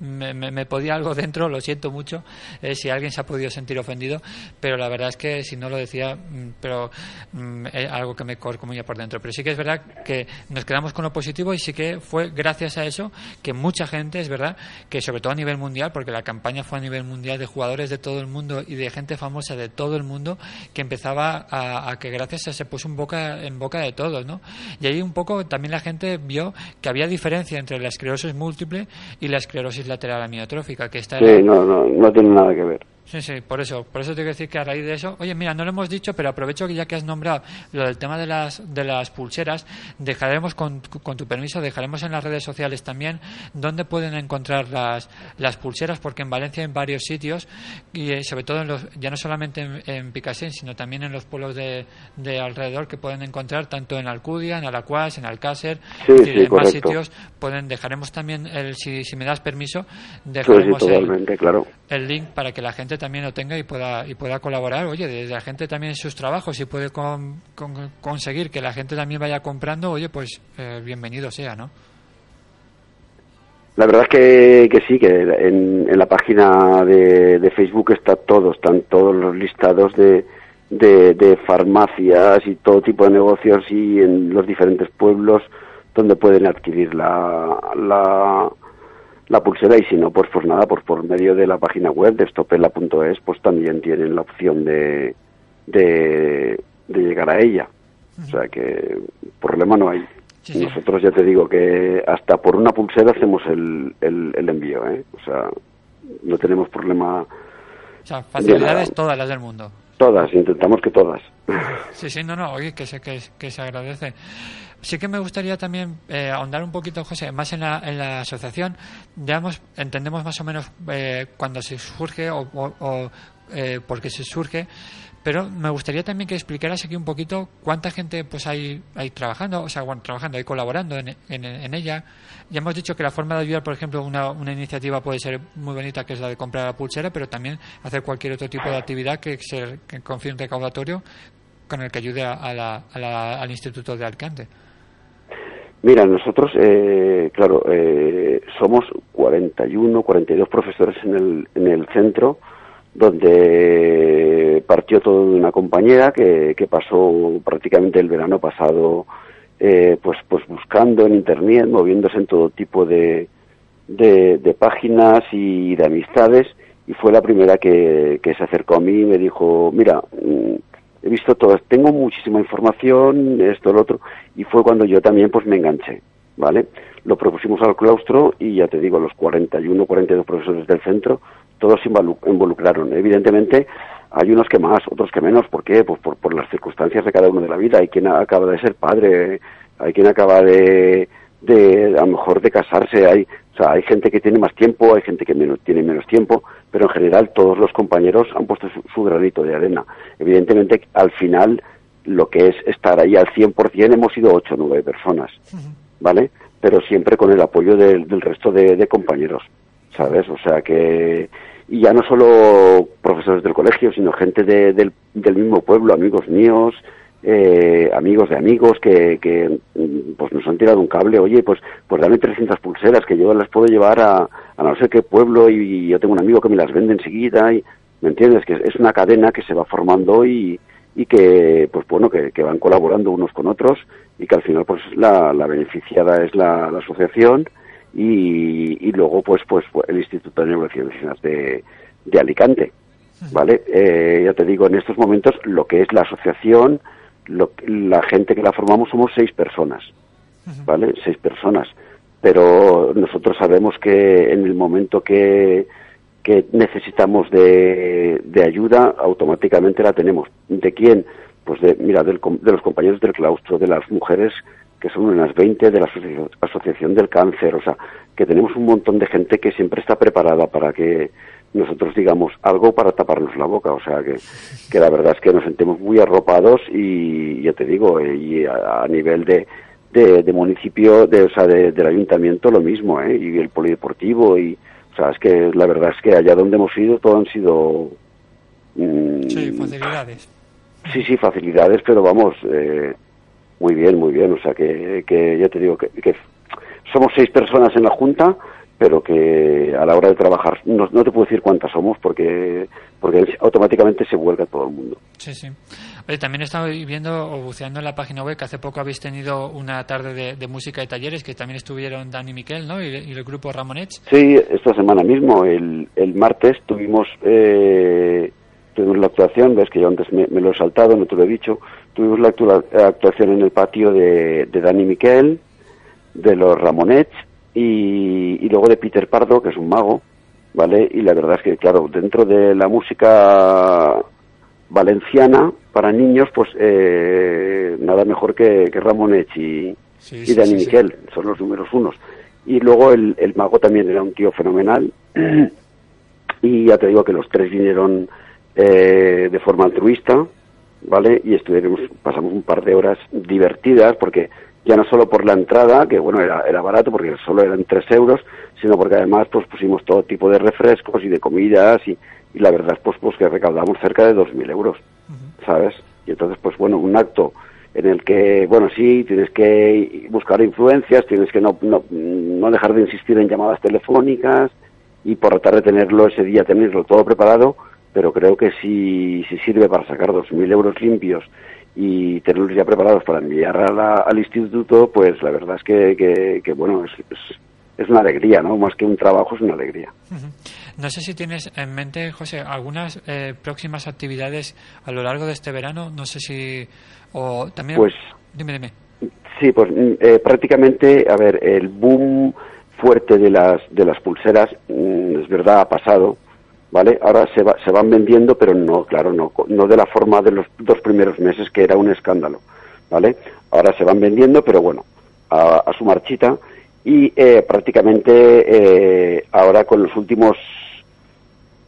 me, me- podía algo dentro, lo siento mucho, eh, si alguien se ha podido sentir ofendido, pero la verdad es que si no lo decía, mm, pero mm, es algo que me corcomía por dentro. Pero sí que es verdad que nos quedamos con lo positivo y sí que fue gracias a eso que mucha gente, es verdad, que sobre todo a nivel mundial, porque la campaña fue a nivel mundial de jugadores de todo el mundo y de gente famosa de todo el mundo, que empezaba a, a que gracias a se puso en boca, en boca de todos, ¿no? Y ahí un poco también la gente vio que había diferencia entre la esclerosis múltiple y la esclerosis lateral amiotrófica, que esta era- Sí, no, no, no tiene nada que ver. Sí, sí, por eso, por eso te quiero decir que a raíz de eso, oye, mira, no lo hemos dicho, pero aprovecho que ya que has nombrado lo del tema de las de las pulseras, dejaremos con, con tu permiso, dejaremos en las redes sociales también dónde pueden encontrar las, las pulseras, porque en Valencia hay varios sitios y eh, sobre todo en los, ya no solamente en, en sino también en los pueblos de, de alrededor que pueden encontrar tanto en Alcudia, en Alacuas, en Alcácer, Sí, sí, en más correcto. sitios pueden dejaremos también el si, si me das permiso sí, dejaremos el, totalmente, claro. el link para que la gente también lo tenga y pueda y pueda colaborar. Oye, desde la gente también en sus trabajos y puede con- con- conseguir que la gente también vaya comprando, oye, pues eh, bienvenido sea, ¿no? La verdad es que, que sí, que en, la página de, de Facebook está todo, están todos los listados de, de, de farmacias y todo tipo de negocios y en los diferentes pueblos donde pueden adquirir la, la, la pulsera y si no, pues pues nada, pues por medio de la página web de stopela.es pues también tienen la opción de, de, de llegar a ella. O sea que problema no hay. Sí, sí. Nosotros ya te digo que hasta por una pulsera hacemos el, el, el envío, ¿eh? O sea, no tenemos problema. O sea, facilidades todas las del mundo. Todas, intentamos que todas. Sí, sí, no, no, oye, que se, que, que se agradece. Sí que me gustaría también eh, ahondar un poquito, José, más en la, en la asociación. Ya hemos, entendemos más o menos eh, cuando se surge o, o, eh, por qué se surge, pero me gustaría también que explicaras aquí un poquito cuánta gente pues hay, hay trabajando, o sea, bueno, trabajando y colaborando en, en, en ella. Ya hemos dicho que la forma de ayudar, por ejemplo, una, una iniciativa puede ser muy bonita, que es la de comprar la pulsera, pero también hacer cualquier otro tipo de actividad que, se, que confíe un recaudatorio con el que ayude a, la, a la, al Instituto de Alicante. Mira, nosotros, eh, claro, eh, somos 41, 42 profesores en el, en el centro, donde partió todo de una compañera que, que pasó prácticamente el verano pasado, eh, pues, pues buscando en internet, moviéndose en todo tipo de, de, páginas y de amistades, y fue la primera que, que se acercó a mí y me dijo, mira, mm, he visto todo, tengo muchísima información, esto, lo otro, y fue cuando yo también pues me enganché, ¿vale? Lo propusimos al claustro y ya te digo, los 41, 42 profesores del centro, todos se involucraron. Evidentemente, hay unos que más, otros que menos, ¿por qué? Pues por, por las circunstancias de cada uno de la vida. Hay quien acaba de ser padre, hay quien acaba de, de a lo mejor de casarse, hay, o sea, hay gente que tiene más tiempo, hay gente que menos, tiene menos tiempo, pero en general todos los compañeros han puesto su, su granito de arena. Evidentemente, al final, lo que es estar ahí al 100% hemos sido 8 o 9 personas, ¿vale? Pero siempre con el apoyo del, del resto de, de compañeros, ¿sabes? O sea que, y ya no solo profesores del colegio, sino gente de- del, del mismo pueblo, amigos míos, eh, amigos de amigos que, que mm, pues nos han tirado un cable, oye, pues pues dame 300 pulseras que yo las puedo llevar a, a no sé qué pueblo y, yo tengo un amigo que me las vende enseguida y ¿me entiendes? Que es una cadena que se va formando y, y que pues bueno que, que van colaborando unos con otros y que al final pues la, la beneficiada es la, la asociación y, y luego pues pues el Instituto de Neurociencias de, de Alicante. ¿vale? Eh, ya te digo, en estos momentos lo que es la asociación, lo, la gente que la formamos somos seis personas, ¿vale? Seis personas. Pero nosotros sabemos que en el momento que, que necesitamos de, de ayuda, automáticamente la tenemos. ¿De quién? Pues de, mira, del de los compañeros del claustro, de las mujeres que son unas 20 de la asocia- Asociación del Cáncer, o sea, que tenemos un montón de gente que siempre está preparada para que nosotros digamos algo para taparnos la boca, o sea, que, que la verdad es que nos sentimos muy arropados y ya te digo, eh, y a, a nivel de, de, de municipio, de, o sea, de- del ayuntamiento lo mismo, ¿eh? y el polideportivo, y, o sea, es que la verdad es que allá donde hemos ido todo han sido... mm, Sí, facilidades. Sí, sí, facilidades, pero vamos, eh, muy bien, muy bien. O sea, que, que ya te digo que, que somos seis personas en la Junta, pero que a la hora de trabajar, no, no te puedo decir cuántas somos porque, porque automáticamente se vuelca todo el mundo. Sí, sí. Oye, también he estado viendo o buceando en la página web que hace poco habéis tenido una tarde de, de música y talleres que también estuvieron Dani Miquel, ¿no? Y, y el grupo Ramonets. Sí, esta semana mismo, el, el martes, tuvimos, eh, tuvimos la actuación, ves que yo antes me, me lo he saltado, no te lo he dicho, tuvimos la actua- actuación en el patio de, de Dani Miquel, de los Ramonets y, y luego de Peter Pardo, que es un mago, ¿vale? Y la verdad es que, claro, dentro de la música valenciana para niños, pues eh, nada mejor que, que Ramonets y, Sí, y Dani sí, sí. Miquel, son los números unos. Y luego el, el mago también era un tío fenomenal. y ya te digo que los tres vinieron eh, de forma altruista, ¿vale? Y estuvimos, pasamos un par de horas divertidas, porque ya no solo por la entrada, que bueno, era, era barato, porque solo eran tres euros, sino porque además pues pusimos todo tipo de refrescos y de comidas, y, y la verdad pues, pues que recaudamos cerca de 2.000 euros, ¿sabes? Y entonces, pues bueno, un acto en el que, bueno, sí, tienes que buscar influencias, tienes que no, no, no dejar de insistir en llamadas telefónicas y por tratar de tenerlo ese día, tenerlo todo preparado, pero creo que si, si sirve para sacar 2.000 euros limpios y tenerlos ya preparados para enviar a la- al instituto, pues la verdad es que, que, que, bueno, es, es, es una alegría, ¿no? Más que un trabajo, es una alegría. No sé si tienes en mente, José, algunas eh, próximas actividades a lo largo de este verano. No sé si. O también. Pues Dime, dime. Sí, pues mm, eh, prácticamente, a ver, el boom fuerte de las de las pulseras, mm, es verdad, ha pasado, ¿vale? Ahora se, va- se van vendiendo, pero no, claro, no, no de la forma de los dos primeros meses, que era un escándalo, ¿vale? Ahora se van vendiendo, pero bueno, a, a su marchita, y eh, prácticamente eh, ahora con los últimos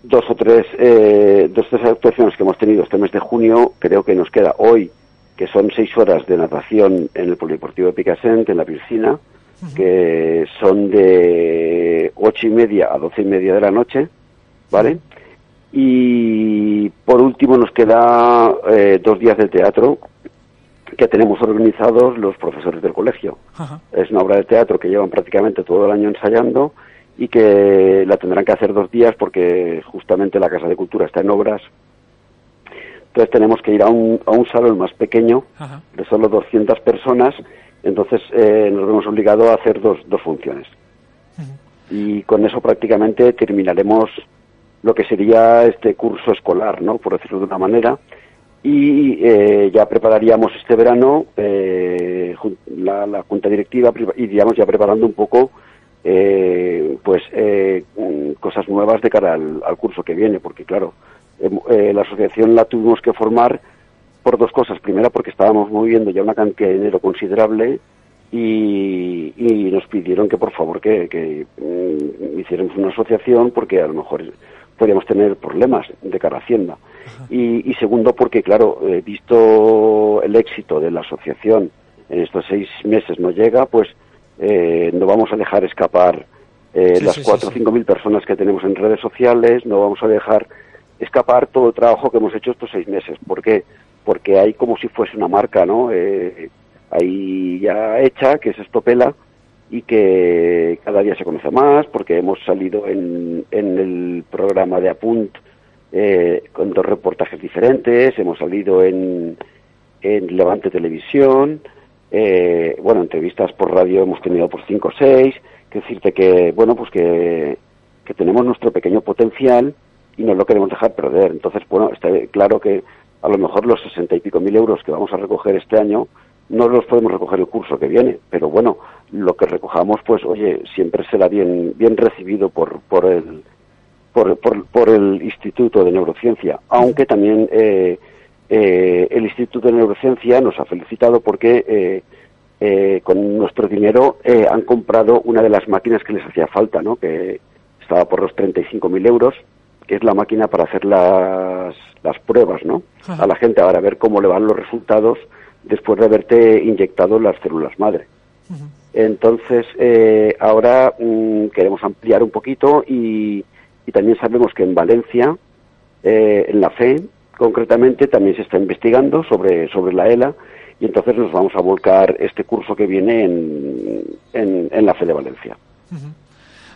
dos o tres, eh, dos tres actuaciones que hemos tenido este mes de junio, creo que nos queda hoy, que son seis horas de natación en el Polideportivo de Picassent, en la piscina, que son de ocho y media a doce y media de la noche, ¿vale? Y por último nos queda eh, dos días de teatro que tenemos organizados los profesores del colegio. Ajá. Es una obra de teatro que llevan prácticamente todo el año ensayando y que la tendrán que hacer dos días porque justamente la Casa de Cultura está en obras. Entonces tenemos que ir a un, a un salón más pequeño Ajá. de solo 200 personas, entonces eh, nos vemos obligados a hacer dos, dos funciones. Y con eso prácticamente terminaremos lo que sería este curso escolar, ¿no? por decirlo de una manera, y eh, ya prepararíamos este verano eh, la, la junta directiva iríamos ya preparando un poco eh, pues eh, cosas nuevas de cara al, al curso que viene, porque claro, eh, la asociación la tuvimos que formar por dos cosas. Primera, porque estábamos moviendo ya una cantidad de dinero considerable y, y nos pidieron que por favor que, que mm, hiciéramos una asociación porque a lo mejor podríamos tener problemas de cara a Hacienda. Y, y segundo, porque claro, eh, visto el éxito de la asociación en estos seis meses no llega, pues eh, no vamos a dejar escapar eh, Sí, las cuatro o cinco mil personas que tenemos en redes sociales, no vamos a dejar escapar todo el trabajo que hemos hecho estos seis meses. ¿Por qué? Porque hay como si fuese una marca, ¿no? Eh, ahí ya hecha, que es Estopela, y que cada día se conoce más, porque hemos salido en, en el programa de Apunt eh, con dos reportajes diferentes, hemos salido en, en Levante Televisión, eh, bueno, entrevistas por radio hemos tenido por cinco o seis, que decirte que, bueno, pues que, que tenemos nuestro pequeño potencial y no lo queremos dejar perder. Entonces, bueno, está claro que a lo mejor los sesenta y pico mil euros que vamos a recoger este año no los podemos recoger el curso que viene, pero bueno, lo que recojamos, pues, oye, siempre será bien, bien recibido por, por el, por, por, por el Instituto de Neurociencia, aunque también eh, eh, el Instituto de Neurociencia nos ha felicitado porque eh, eh, con nuestro dinero eh, han comprado una de las máquinas que les hacía falta, ¿no? que estaba por los 35.000 euros, que es la máquina para hacer las, las pruebas ¿no? Ajá. a la gente para ver cómo le van los resultados después de haberte inyectado las células madre. Entonces, eh, ahora mm, queremos ampliar un poquito y, y también sabemos que en Valencia, eh, en la FE, concretamente, también se está investigando sobre, sobre la ELA y entonces nos vamos a volcar este curso que viene en, en, en la FE de Valencia.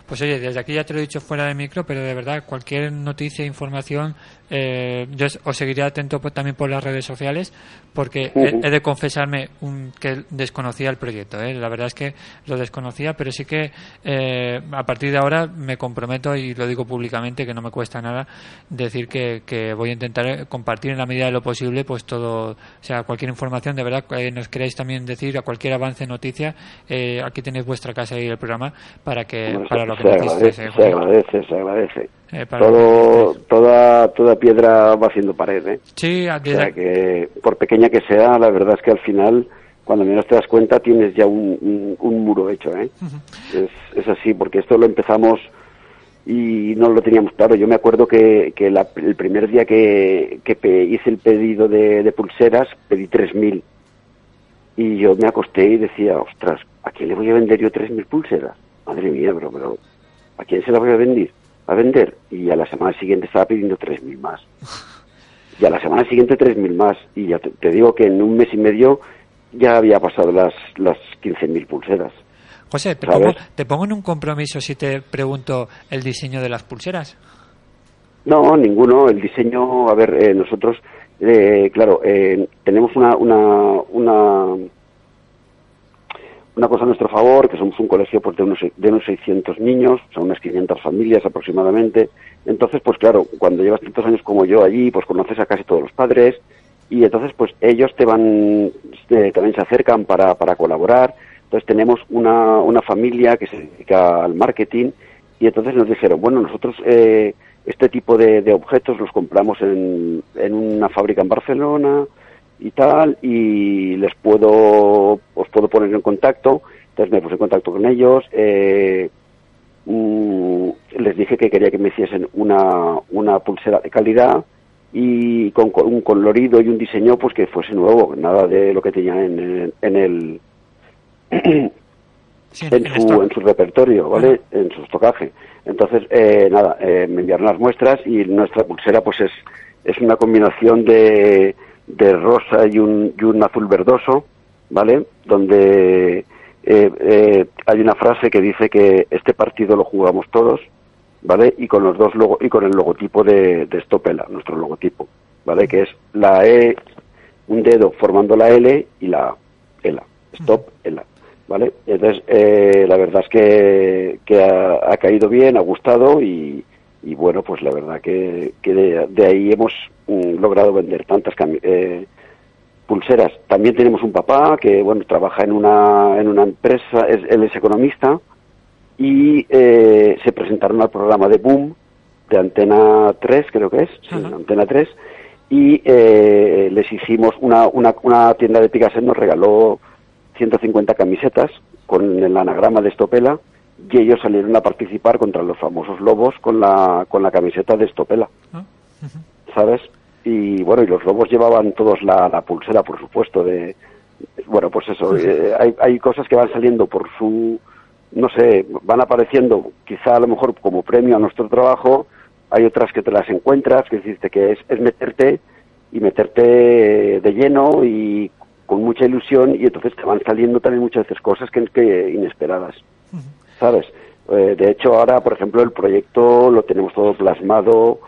Pues oye, desde aquí ya te lo he dicho fuera de micro, pero de verdad, cualquier noticia, información, eh, yo os- seguiré atento también por las redes sociales, porque he, de confesarme un- que desconocía el proyecto. ¿eh? La verdad es que lo desconocía, pero sí que eh, a partir de ahora me comprometo, y lo digo públicamente, que no me cuesta nada, decir que, que voy a intentar eh, compartir en la medida de lo posible pues todo, o sea, cualquier información, de verdad, que nos queráis también decir, a cualquier avance, noticia, eh, aquí tenéis vuestra casa y el programa para que para lo que se agradece, eh, se agradece, se agradece. Eh, para lo que Todo, toda, toda piedra va haciendo pared, ¿eh? Sí, O desde- sea que, por pequeña que sea, la verdad es que al final, cuando menos te das cuenta, tienes ya un, un, un muro hecho, ¿eh? es, es así, porque esto lo empezamos y no lo teníamos claro. Yo me acuerdo que, que la- el primer día que, que hice el pedido de, de pulseras, pedí 3.000. Y yo me acosté y decía, ostras, ¿a quién le voy a vender yo 3.000 pulseras? Madre mía, bro, pero ¿a quién se las voy a vender? A vender. Y a la semana siguiente estaba pidiendo 3.000 más. Y a la semana siguiente 3.000 más. Y ya te, te digo que en un mes y medio ya había pasado las, las 15.000 pulseras. José, te pongo, te pongo en un compromiso si te pregunto el diseño de las pulseras. No, ninguno. El diseño, a ver, eh, nosotros, eh, claro, eh, tenemos una, una, una, una cosa a nuestro favor, que somos un colegio pues, de, unos, de unos 600 niños, son unas 500 familias aproximadamente. Entonces, pues claro, cuando llevas tantos años como yo allí, pues conoces a casi todos los padres y entonces pues ellos te van, eh, también se acercan para, para colaborar. Entonces tenemos una, una familia que se dedica al marketing y entonces nos dijeron, bueno, nosotros eh, este tipo de, de objetos los compramos en, en una fábrica en Barcelona y tal y les puedo, os puedo poner en contacto. Entonces me puse en contacto con ellos. Eh, mm, les dije que quería que me hiciesen una, una pulsera de calidad y con, con un colorido y un diseño pues que fuese nuevo, nada de lo que tenían en, el- en el Sí, en en su, en su repertorio, ¿vale? En su estocaje. Entonces, eh, nada, eh, me enviaron las muestras y nuestra pulsera pues es, es una combinación de, de rosa y un, y un azul verdoso, ¿vale? Donde eh, eh, hay una frase que dice que este partido lo jugamos todos, ¿vale? Y con los dos logo, y con el logotipo de, de Stopela, nuestro logotipo, ¿vale? Que es la E, un dedo formando la L y la ELA, Stop, ELA, ¿vale? Entonces, eh, la verdad es que, que ha caído bien, ha gustado y, y bueno, pues la verdad que, que de, de ahí hemos mm, logrado vender tantas eh, pulseras. También tenemos un papá que, bueno, trabaja en una, en una empresa, es, él es economista y eh, se presentaron al programa de Boom de Antena 3, creo que es, sí. Antena 3, y eh, les hicimos una, una, una tienda de Picasso nos regaló 150 camisetas con el anagrama de Estopela y ellos salieron a participar contra los famosos lobos con la, con la camiseta de Estopela, ¿no? ¿sabes? Y bueno, y los lobos llevaban todos la, la pulsera, por supuesto, de... Bueno, pues eso, eh, hay, hay cosas que van saliendo por su... No sé, van apareciendo quizá a lo mejor como premio a nuestro trabajo, hay otras que te las encuentras, que decirte que es, es meterte y meterte de lleno y con mucha ilusión y entonces te van saliendo también muchas veces cosas que, que inesperadas, ¿sabes? Eh, de hecho, ahora, por ejemplo, el proyecto lo tenemos todo plasmado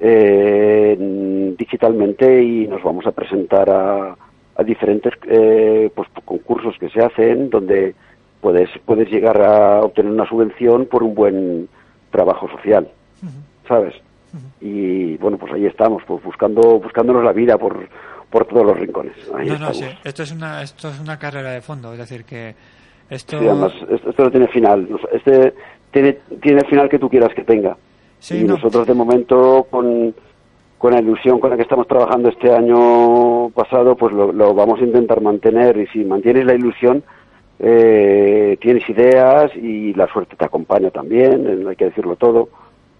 eh, en- digitalmente y nos vamos a presentar a, a diferentes eh, pues, concursos que se hacen donde puedes puedes llegar a obtener una subvención por un buen trabajo social, ¿sabes? Y bueno, pues ahí estamos, pues buscando buscándonos la vida por por todos los rincones. Ahí No, no, sí. Esto es una, esto es una carrera de fondo, es decir que esto. Sí, además, esto, esto no tiene final. Este tiene, tiene el final que tú quieras que tenga. Sí, y no. nosotros, de momento, con, con la ilusión con la que estamos trabajando este año pasado, pues lo, lo vamos a intentar mantener. Y si mantienes la ilusión, eh, tienes ideas y la suerte te acompaña también, eh, hay que decirlo todo.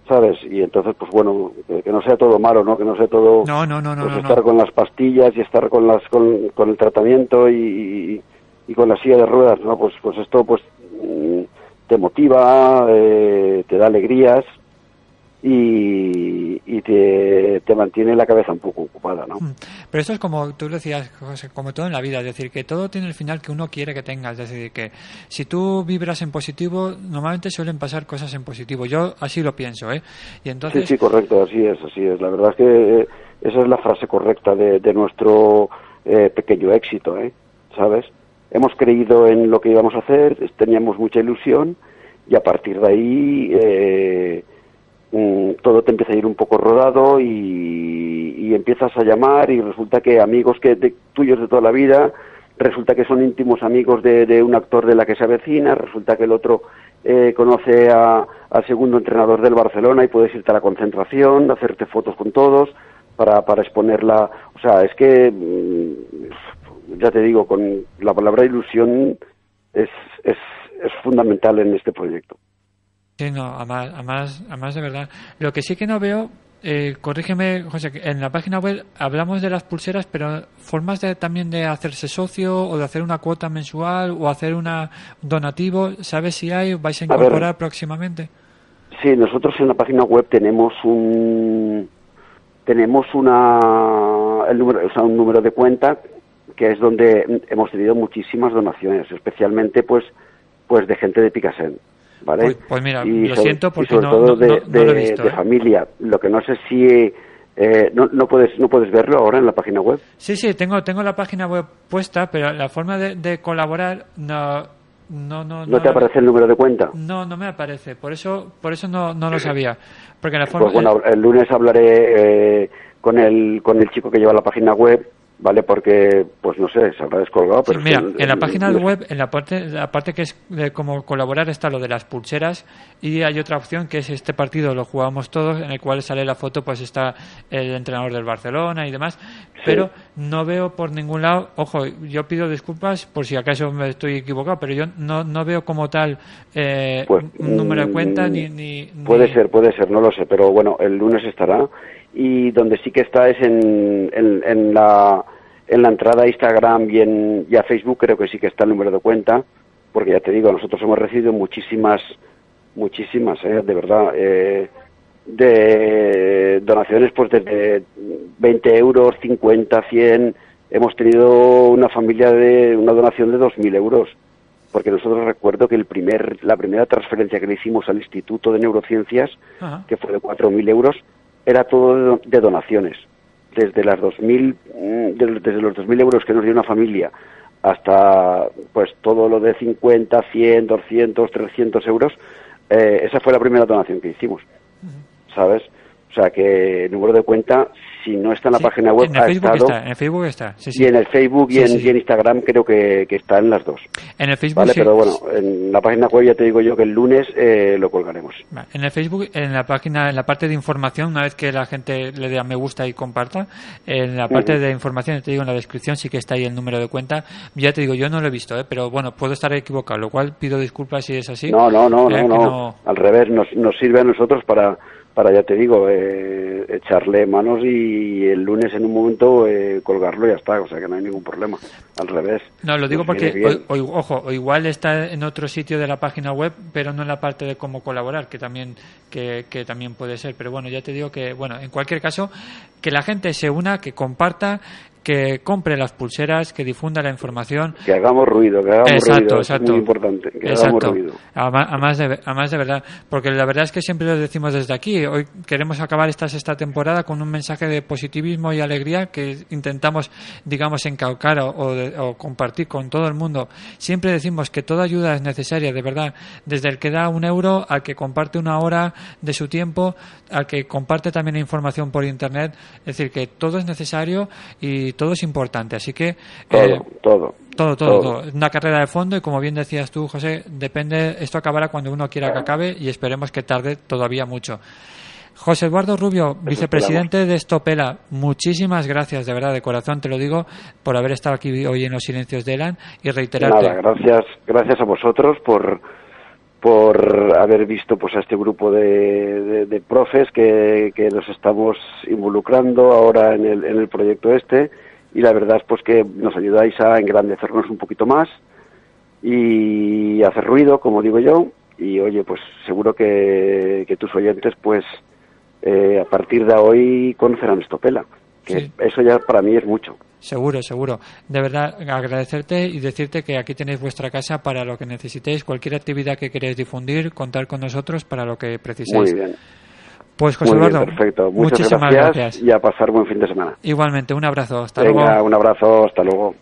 ¿Sabes? Y entonces, pues bueno, que, no sea todo malo, ¿no? Que no sea todo No, no, no, no, pues no, estar con las pastillas y estar con las con, con el tratamiento y, y- y con la silla de ruedas no pues pues esto pues mm, te motiva eh, te da alegrías y, y te, te mantiene la cabeza un poco ocupada no Mm. Pero esto es como tú decías, José, como todo en la vida, es decir, que todo tiene el final que uno quiere que tenga, es decir, que si tú vibras en positivo, normalmente suelen pasar cosas en positivo. Yo así lo pienso, ¿eh? Y sí entonces, sí correcto así es así es la verdad es que eh, esa es la frase correcta de, de nuestro eh, pequeño éxito ¿eh? sabes hemos creído en lo que íbamos a hacer teníamos mucha ilusión y a partir de ahí eh, mm, todo te empieza a ir un poco rodado y, y empiezas a llamar y resulta que amigos que de- tuyos de toda la vida resulta que son íntimos amigos de, un actor de la que se avecina, resulta que el otro eh, conoce a- al segundo entrenador del Barcelona y puedes irte a la concentración, hacerte fotos con todos para, para exponerla. O sea, es que, mm, ya te digo, con la palabra ilusión es, es, es fundamental en este proyecto. sí, no, además, además, además de verdad. Lo que sí que no veo, eh, corrígeme, José, que en la página web hablamos de las pulseras, pero formas de, también de hacerse socio o de hacer una cuota mensual o hacer una donativo, ¿sabes si hay? ¿Vais a ver. incorporar próximamente? Sí, nosotros en la página web tenemos un tenemos una el número, o sea, un número de cuenta que es donde hemos tenido muchísimas donaciones, especialmente pues pues de gente de Picasen, ¿vale? Pues- pues mira, lo sobre- siento porque sobre no- todo no- de, no- lo he visto, de ¿eh? familia. Lo que no sé si eh, no, no puedes no puedes verlo ahora en la página web. Sí, sí, tengo, tengo la página web puesta, pero la forma de, de colaborar no, no, no, ¿No te aparece el número de cuenta? No, no me aparece. Por eso, por eso no, no lo sabía. Porque la forma, Pues bueno, el lunes hablaré eh, con el con el chico que lleva la página web ¿vale? Porque, pues no sé, se habrá descolgado, pero... Mira, en la página web, en la parte, la parte que es de cómo colaborar está lo de las pulseras y hay otra opción que es este partido lo jugamos todos en el cual sale la foto pues está el entrenador del Barcelona y demás, pero no veo por ningún lado, ojo, yo pido disculpas por si acaso me estoy equivocado, pero yo no, no veo como tal eh, Pues, un número de cuenta mm, ni, ni- Puede ni- ser, puede ser, no lo sé, pero bueno, el lunes estará. Y donde sí que está es en, en, en la, en la entrada a Instagram y, en, y a Facebook, creo que sí que está el número de cuenta, porque ya te digo, nosotros hemos recibido muchísimas, muchísimas, eh, de verdad, eh, de donaciones pues desde 20 euros, 50, 100. Hemos tenido una familia de una donación de 2.000 euros porque nosotros recuerdo que el primer, la primera transferencia que le hicimos al Instituto de Neurociencias, Ajá. que fue de 4.000 euros, era todo de, do- de donaciones. Desde, las 2000, mm, de- desde los 2.000 euros que nos dio una familia hasta pues todo lo de 50, 100, 200, 300 euros, eh, esa fue la primera donación que hicimos. ¿Sabes? O sea que el número de cuenta, si no está en la Sí, página web, en el ha Facebook estado. está, en el Facebook está, sí, sí. Y en el Facebook y, en, y en Instagram creo que, que está en las dos. En el Facebook Vale, pero bueno, en la página web ya te digo yo que el lunes eh, lo colgaremos. En el Facebook, en la página, en la parte de información, una vez que la gente le dé a me gusta y comparta, en la parte Ujú. de información, te digo en la descripción, sí que está ahí el número de cuenta. Ya te digo, yo no lo he visto, ¿eh? pero bueno, puedo estar equivocado, lo cual pido disculpas si es así. No, no, no, Eh, no, que no, Al revés, nos, nos sirve a nosotros para, para ya te digo, eh, echarle manos y el lunes en un momento eh, colgarlo y ya está. O sea que no hay ningún problema. Al revés. No, lo digo porque, o- o- ojo, o igual está en otro sitio de la página web, pero no en la parte de cómo colaborar, que también, que, que también puede ser. Pero bueno, ya te digo que, bueno, en cualquier caso, que la gente se una, que comparta, que compre las pulseras, que difunda la información. Que hagamos ruido, que hagamos Exacto, ruido. exacto. Es muy importante, que hagamos ruido. Además, además de, además de verdad, porque la verdad es que siempre lo decimos desde aquí. Hoy queremos acabar esta sexta temporada con un mensaje de positivismo y alegría que intentamos, digamos, encaucar o, o de- o compartir con todo el mundo. Siempre decimos que toda ayuda es necesaria, de verdad. Desde el que da un euro al que comparte una hora de su tiempo, al que comparte también información por internet. Es decir, que todo es necesario y todo es importante. Así que Todo, eh, todo. todo, todo, Todo. una carrera de fondo y como bien decías tú, José, depende, esto acabará cuando uno quiera que acabe y esperemos que tarde todavía mucho. José Eduardo Rubio, vicepresidente de Estopela, muchísimas gracias, de verdad, de corazón te lo digo, por haber estado aquí hoy en los silencios de Elan y reiterarte. Nada, gracias, gracias a vosotros por por haber visto pues a este grupo de, de- profes que, que nos estamos involucrando ahora en el, en el proyecto este y la verdad es pues que nos ayudáis a engrandecernos un poquito más y hacer ruido, como digo yo, y oye, pues seguro que, que tus oyentes pues eh, a partir de hoy conocerán Estopela, que Sí. eso ya para mí es mucho. Seguro, seguro. De verdad, agradecerte y decirte que aquí tenéis vuestra casa para lo que necesitéis, cualquier actividad que queréis difundir, contar con nosotros para lo que preciséis. Muy bien. Pues José Muy bien, Eduardo, perfecto. Muchas muchísimas gracias, gracias. y a pasar buen fin de semana. Igualmente, un abrazo. Hasta Venga, luego. un abrazo, hasta luego.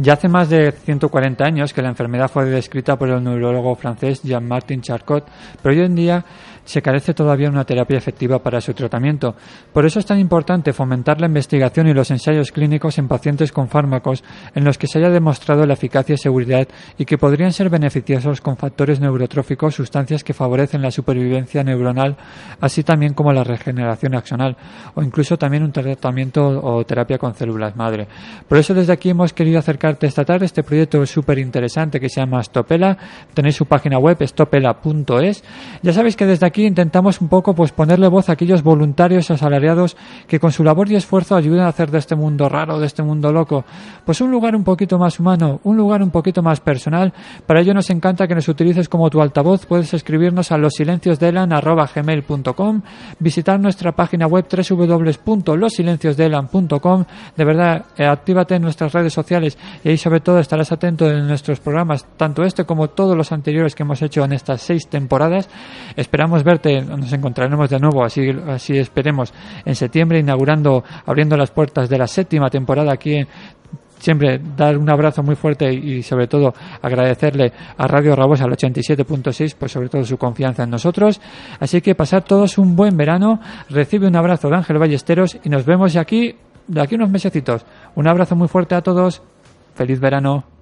Ya hace más de 140 años que la enfermedad fue descrita por el neurólogo francés Jean-Martin Charcot, pero hoy en día se carece todavía de una terapia efectiva para su tratamiento. Por eso es tan importante fomentar la investigación y los ensayos clínicos en pacientes con fármacos en los que se haya demostrado la eficacia y seguridad y que podrían ser beneficiosos con factores neurotróficos, sustancias que favorecen la supervivencia neuronal, así también como la regeneración axonal, o incluso también un tratamiento o terapia con células madre. Por eso desde aquí hemos querido acercarte esta tarde este proyecto súper interesante que se llama Stopela. Tenéis su página web, stopela.es. Ya sabéis que desde aquí intentamos un poco pues ponerle voz a aquellos voluntarios asalariados que con su labor y esfuerzo ayudan a hacer de este mundo raro, de este mundo loco, pues un lugar un poquito más humano, un lugar un poquito más personal. Para ello nos encanta que nos utilices como tu altavoz. Puedes escribirnos a losilenciosdelan.gmail.com, visitar nuestra página web www.losilenciosdelan.com. De verdad, eh, actívate en nuestras redes sociales y ahí sobre todo estarás atento en nuestros programas, tanto este como todos los anteriores que hemos hecho en estas seis temporadas. Esperamos nos encontraremos de nuevo, así, así esperemos, en septiembre, inaugurando, abriendo las puertas de la séptima temporada aquí siempre dar un abrazo muy fuerte y sobre todo agradecerle a Radio Rabosa al 87.6 pues sobre todo su confianza en nosotros. Así que pasar todos un buen verano, recibe un abrazo de Ángel Ballesteros y nos vemos aquí de aquí unos mesecitos. Un abrazo muy fuerte a todos. Feliz verano.